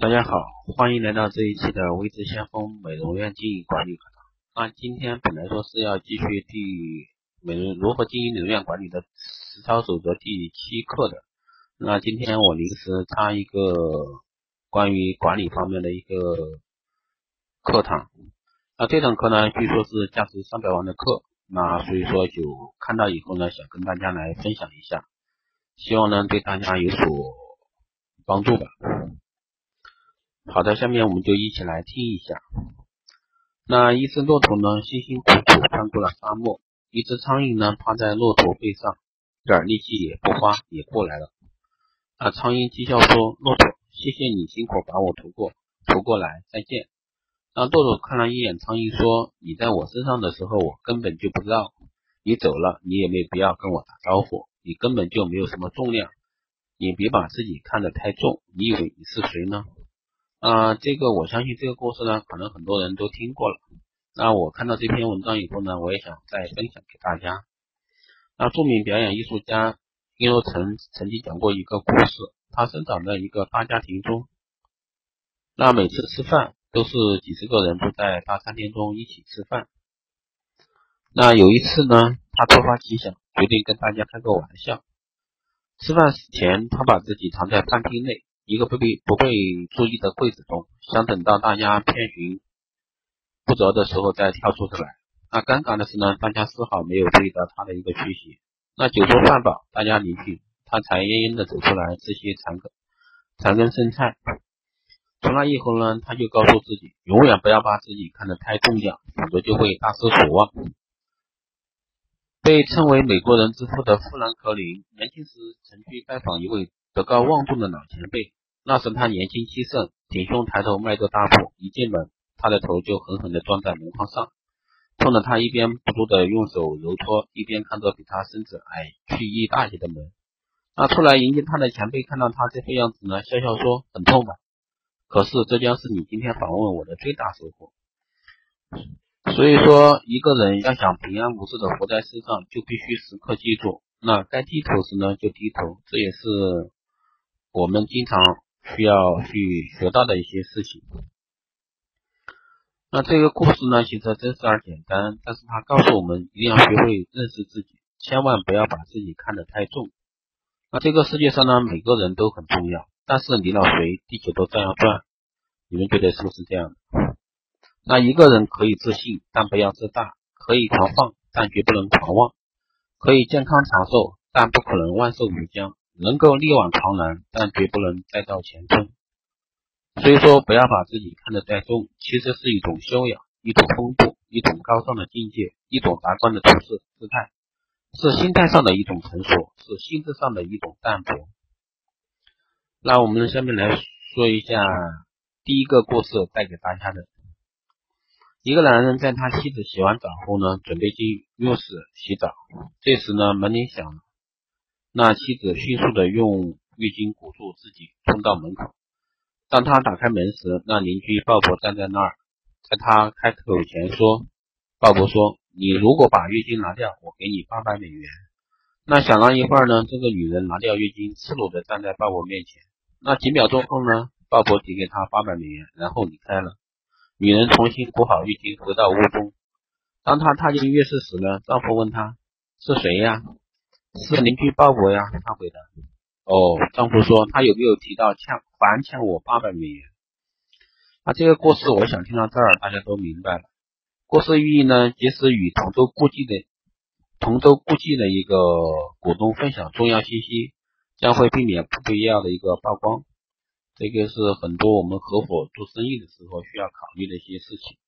大家好，欢迎来到这一期的微知先锋美容院经营管理课堂。那今天本来说是要继续第美容如何经营美容院管理的实操守则第七课的。那今天我临时插一个关于管理方面的一个课堂。那这堂课呢，据说是价值三百万的课。那所以说就看到以后呢，想跟大家来分享一下，希望呢对大家有所帮助吧。好的，下面我们就一起来听一下。那一只骆驼呢，辛辛苦苦穿过了沙漠，一只苍蝇呢，趴在骆驼背上，一点力气也不花，也过来了。那苍蝇讥笑说：“骆驼，谢谢你辛苦把我驮过，驮过来，再见。”那骆驼看了一眼苍蝇，说：“你在我身上的时候，我根本就不知道。你走了，你也没必要跟我打招呼。你根本就没有什么重量。你别把自己看得太重。你以为你是谁呢？”啊，这个我相信这个故事呢，可能很多人都听过了。那我看到这篇文章以后呢，我也想再分享给大家。那著名表演艺术家殷若成曾经讲过一个故事，他生长在一个大家庭中，那每次吃饭都是几十个人都在大餐厅中一起吃饭。那有一次呢，他突发奇想，决定跟大家开个玩笑。吃饭前，他把自己藏在饭厅内。一个不被不被注意的柜子中，想等到大家遍寻不着的时候再跳出出来。那尴尬的是呢，大家丝毫没有注意到他的一个去息。那酒足饭饱，大家离去，他才奄奄的走出来吃些残羹残羹剩菜。从那以后呢，他就告诉自己，永远不要把自己看得太重要，否则就会大失所望。被称为美国人之父的富兰克林，年轻时曾去拜访一位德高望重的老前辈。那时他年轻气盛，挺胸抬头，迈着大步，一进门，他的头就狠狠地撞在门框上，痛得他一边不住地用手揉搓，一边看着比他身子矮去一大截的门。那出来迎接他的前辈看到他这副样子呢，笑笑说：“很痛吧？可是这将是你今天访问我的最大收获。”所以说，一个人要想平安无事的活在世上，就必须时刻记住，那该低头时呢就低头，这也是我们经常。需要去学到的一些事情。那这个故事呢，其实真实而简单，但是它告诉我们一定要学会认识自己，千万不要把自己看得太重。那这个世界上呢，每个人都很重要，但是离了谁，地球都照样转。你们觉得是不是这样的？那一个人可以自信，但不要自大；可以狂放，但绝不能狂妄；可以健康长寿，但不可能万寿无疆。能够力挽狂澜，但绝不能再造前锋。所以说，不要把自己看得太重，其实是一种修养，一种风度，一种高尚的境界，一种达观的处事姿态，是心态上的一种成熟，是心智上的一种淡泊。那我们下面来说一下第一个故事带给大家的。一个男人在他妻子洗完澡后呢，准备进浴室洗澡，这时呢，门铃响了。那妻子迅速的用浴巾裹住自己，冲到门口。当他打开门时，那邻居鲍勃站在那儿。在他开口前说：“鲍勃说，你如果把浴巾拿掉，我给你八百美元。”那想了一会儿呢，这个女人拿掉浴巾，赤裸的站在鲍勃面前。那几秒钟后呢，鲍勃递给她八百美元，然后离开了。女人重新裹好浴巾，回到屋中。当她踏进浴室时呢，丈夫问她：“是谁呀？”是邻居鲍勃呀，他回答。哦，丈夫说他有没有提到欠还欠我八百美元？那这个故事我想听到这儿，大家都明白了。故事寓意呢，即使与同舟共济的同舟共济的一个股东分享重要信息，将会避免不必要的一个曝光。这个是很多我们合伙做生意的时候需要考虑的一些事情。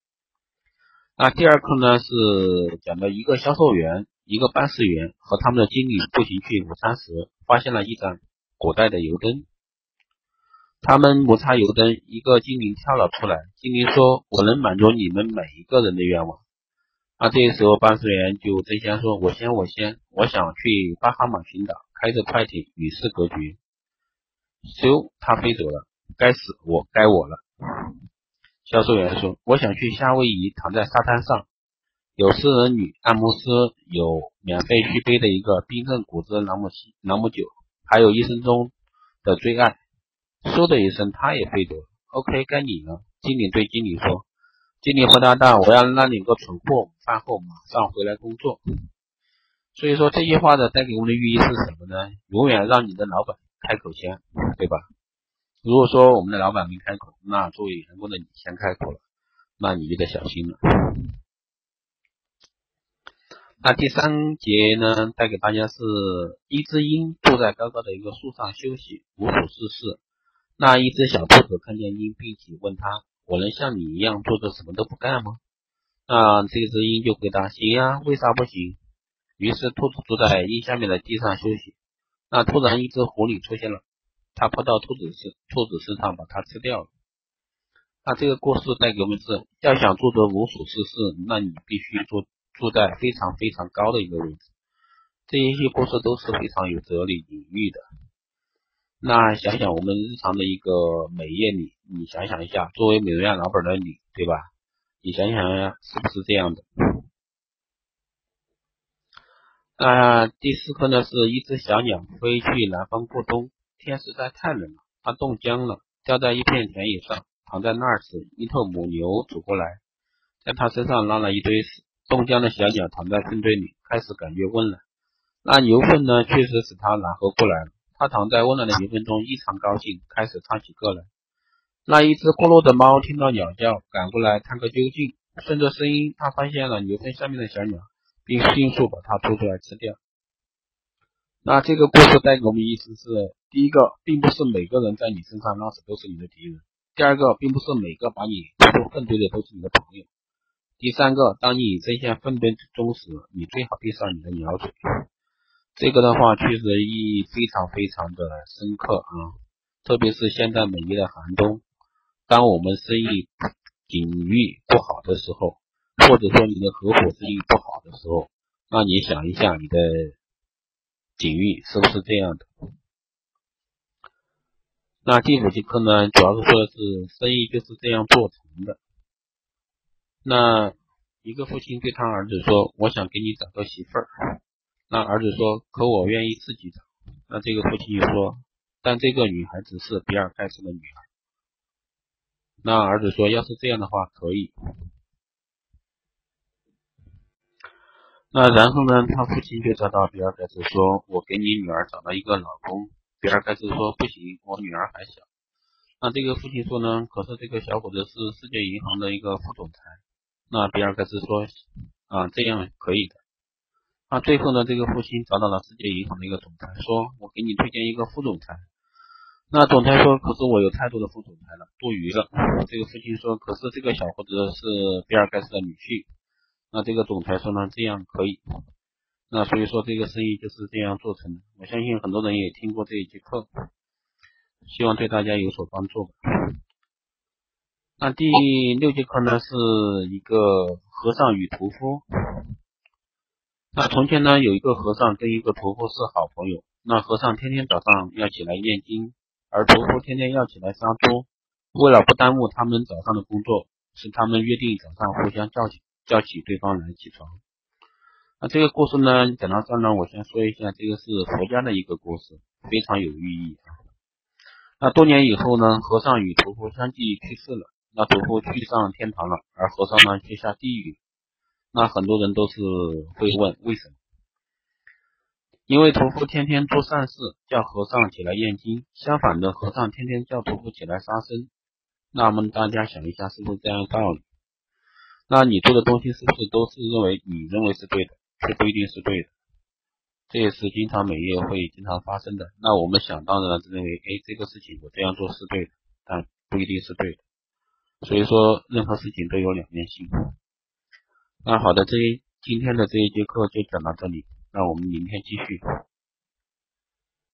那第二课呢，是讲到一个销售员。一个办事员和他们的经理步行去午餐时，发现了一盏古代的油灯。他们摩擦油灯，一个精灵跳了出来。精灵说：“我能满足你们每一个人的愿望。”那这个时候办事员就争先说：“我先，我先，我想去巴哈马群岛，开着快艇与世隔绝。”咻，他飞走了。该死，我该我了。销售员说：“我想去夏威夷，躺在沙滩上。”有私人女按摩师，有免费续杯的一个冰镇果汁朗姆西朗姆酒，还有一生中的最爱。嗖的一声，他也飞走了。，OK，该你了。经理对经理说：“经理回答道，我要让你个存货，饭后马上回来工作。”所以说这句话的带给我们的寓意是什么呢？永远让你的老板开口先，对吧？如果说我们的老板没开口，那作为员工的你先开口了，那你就得小心了。那第三节呢，带给大家是一只鹰坐在高高的一个树上休息，无所事事。那一只小兔子看见鹰，并且问他：“我能像你一样坐着什么都不干吗？”那这只鹰就回答：“行呀，为啥不行？”于是兔子坐在鹰下面的地上休息。那突然，一只狐狸出现了，它扑到兔子身兔子身上，把它吃掉了。那这个故事带给我们是：要想做得无所事事，那你必须坐住在非常非常高的一个位置。这一些故事都是非常有哲理隐喻的。那想想我们日常的一个美业里，你想想一下，作为美容院老板的你，对吧？你想想呀，是不是这样的？那第四课呢，是一只小鸟飞去南方过冬，天实在太冷了，它冻僵了，掉在一片田野上，躺在那儿时，一头母牛走过来，在它身上拉了一堆屎，冻僵的小鸟躺在粪堆里，开始感觉温暖。那牛粪呢，确实使它暖和过来了。它躺在温暖的牛粪中，异常高兴，开始唱起歌来。那一只过路的猫听到鸟叫，赶过来探个究竟，顺着声音，它发现了牛粪下面的小鸟。并迅速把它拖出来吃掉。那这个故事带给我们意思是：第一个，并不是每个人在你身上拉屎都是你的敌人；第二个，并不是每个把你拖出粪堆的都是你的朋友；第三个，当你深陷粪堆中时，你最好闭上你的鸟嘴。这个的话，确实意义非常非常的深刻啊！特别是现在美丽的寒冬，当我们生意景遇不好的时候。或者说你的合伙生意不好的时候，那你想一下你的境遇是不是这样的？那第五节课呢，主要是说的是生意就是这样做成的。那一个父亲对他儿子说：“我想给你找个媳妇儿。”那儿子说：“可我愿意自己找。”那这个父亲就说：“但这个女孩子是比尔盖茨的女儿。”那儿子说：“要是这样的话，可以。”那然后呢？他父亲就找到比尔盖茨说：“我给你女儿找了一个老公。”比尔盖茨说：“不行，我女儿还小。”那这个父亲说呢？可是这个小伙子是世界银行的一个副总裁。那比尔盖茨说：“啊，这样可以的。”那最后呢？这个父亲找到了世界银行的一个总裁，说：“我给你推荐一个副总裁。”那总裁说：“可是我有太多的副总裁了，多余了。”这个父亲说：“可是这个小伙子是比尔盖茨的女婿。”那这个总裁说呢，这样可以。那所以说这个生意就是这样做成的。我相信很多人也听过这一节课，希望对大家有所帮助吧。那第六节课呢，是一个和尚与屠夫。那从前呢，有一个和尚跟一个屠夫是好朋友。那和尚天天早上要起来念经，而屠夫天天要起来杀猪。为了不耽误他们早上的工作，是他们约定早上互相叫起。叫起对方来起床。那这个故事呢，讲到这呢，我先说一下，这个是佛家的一个故事，非常有寓意。那多年以后呢，和尚与屠夫相继去世了。那屠夫去上天堂了，而和尚呢却下地狱。那很多人都是会问为什么？因为屠夫天天做善事，叫和尚起来念经；相反的，和尚天天叫屠夫起来杀生。那么大家想一下，是不是这样的道理？那你做的东西是不是都是认为你认为是对的，却不一定是对的？这也是经常每夜会经常发生的。那我们想当然的认为，哎，这个事情我这样做是对的，但不一定是对的。所以说，任何事情都有两面性。那好的，这一今天的这一节课就讲到这里，那我们明天继续。